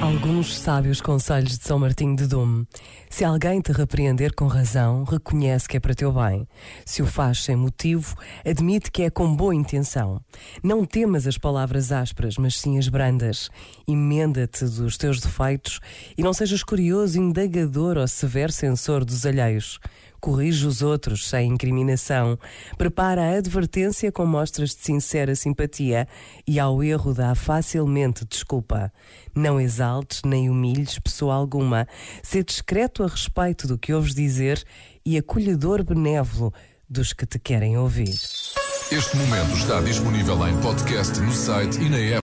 Alguns sábios conselhos de São Martinho de Dume. Se alguém te repreender com razão, reconhece que é para teu bem. Se o faz sem motivo, admite que é com boa intenção. Não temas as palavras ásperas, mas sim as brandas. Emenda-te dos teus defeitos e não sejas curioso, indagador ou severo censor dos alheios corrige os outros sem incriminação, prepara a advertência com mostras de sincera simpatia e ao erro dá facilmente desculpa. Não exaltes nem humilhes pessoa alguma, sê discreto a respeito do que ouves dizer e acolhedor benévolo dos que te querem ouvir. Este momento está disponível em podcast no site e na app.